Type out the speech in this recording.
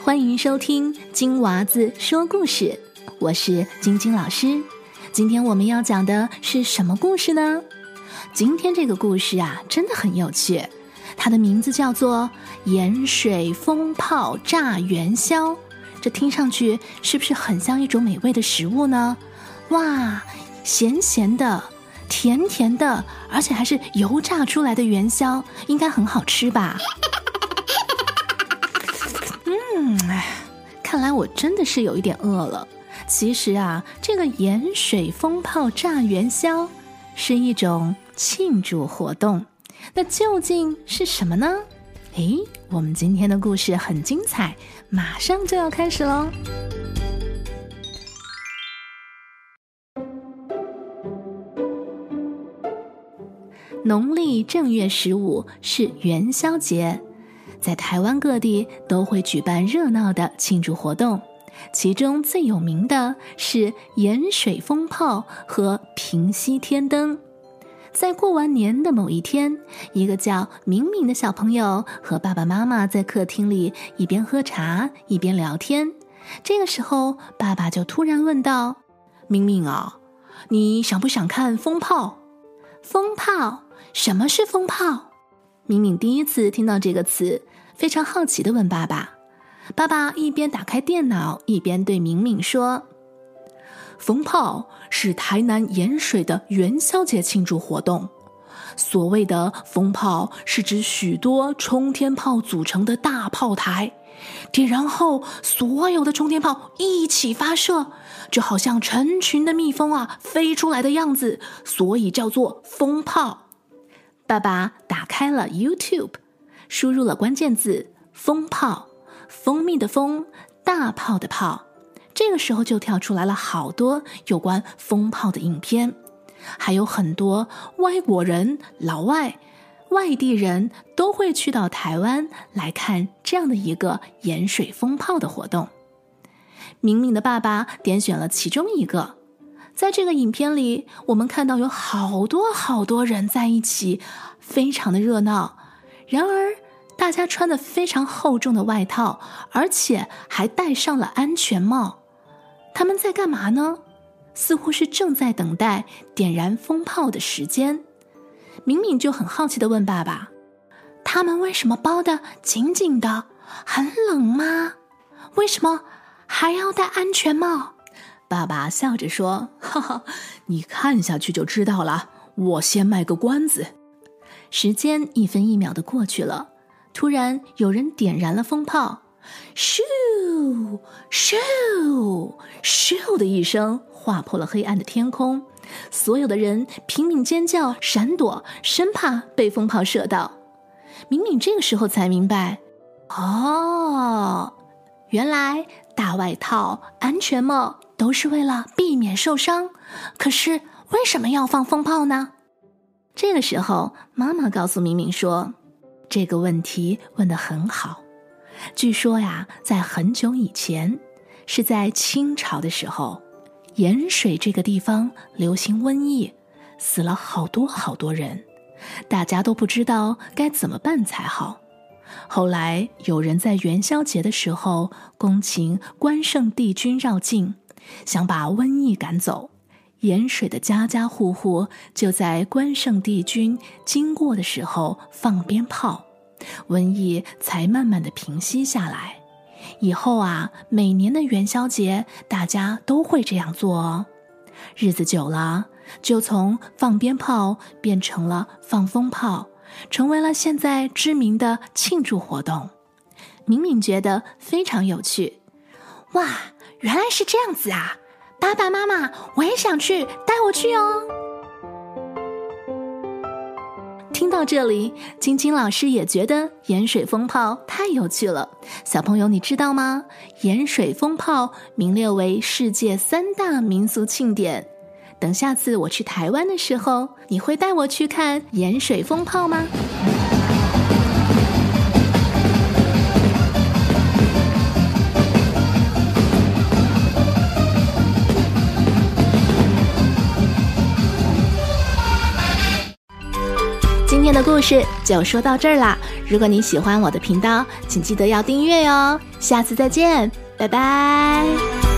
欢迎收听金娃子说故事，我是晶晶老师。今天我们要讲的是什么故事呢？今天这个故事啊，真的很有趣，它的名字叫做《盐水风炮炸元宵》。这听上去是不是很像一种美味的食物呢？哇，咸咸的，甜甜的，而且还是油炸出来的元宵，应该很好吃吧？嗯，哎，看来我真的是有一点饿了。其实啊，这个盐水风炮炸元宵是一种庆祝活动。那究竟是什么呢？诶，我们今天的故事很精彩，马上就要开始喽。农历正月十五是元宵节。在台湾各地都会举办热闹的庆祝活动，其中最有名的是盐水风炮和平息天灯。在过完年的某一天，一个叫明明的小朋友和爸爸妈妈在客厅里一边喝茶一边聊天。这个时候，爸爸就突然问道：“明明啊，你想不想看风炮？风炮？什么是风炮？”明明第一次听到这个词，非常好奇的问爸爸。爸爸一边打开电脑，一边对明明说：“风炮是台南盐水的元宵节庆祝活动。所谓的风炮，是指许多冲天炮组成的大炮台，点燃后，所有的冲天炮一起发射，就好像成群的蜜蜂啊飞出来的样子，所以叫做风炮。”爸爸打开了 YouTube，输入了关键字“风炮”，蜂蜜的蜂，大炮的炮。这个时候就跳出来了好多有关风炮的影片，还有很多外国人、老外、外地人都会去到台湾来看这样的一个盐水风炮的活动。明明的爸爸点选了其中一个。在这个影片里，我们看到有好多好多人在一起，非常的热闹。然而，大家穿的非常厚重的外套，而且还戴上了安全帽。他们在干嘛呢？似乎是正在等待点燃风炮的时间。敏敏就很好奇的问爸爸：“他们为什么包的紧紧的？很冷吗？为什么还要戴安全帽？”爸爸笑着说：“哈哈，你看下去就知道了。我先卖个关子。”时间一分一秒的过去了，突然有人点燃了风炮，咻咻咻的一声，划破了黑暗的天空。所有的人拼命尖叫、闪躲，生怕被风炮射到。敏敏这个时候才明白，哦，原来大外套、安全帽。都是为了避免受伤，可是为什么要放风炮呢？这个时候，妈妈告诉明明说：“这个问题问得很好。据说呀，在很久以前，是在清朝的时候，盐水这个地方流行瘟疫，死了好多好多人，大家都不知道该怎么办才好。后来有人在元宵节的时候恭请关圣帝君绕境。”想把瘟疫赶走，盐水的家家户户就在关圣帝君经过的时候放鞭炮，瘟疫才慢慢的平息下来。以后啊，每年的元宵节大家都会这样做哦。日子久了，就从放鞭炮变成了放风炮，成为了现在知名的庆祝活动。敏敏觉得非常有趣，哇！原来是这样子啊！爸爸妈妈，我也想去，带我去哦。到这里，晶晶老师也觉得盐水风炮太有趣了。小朋友，你知道吗？盐水风炮名列为世界三大民俗庆典。等下次我去台湾的时候，你会带我去看盐水风炮吗？的故事就说到这儿啦。如果你喜欢我的频道，请记得要订阅哟。下次再见，拜拜。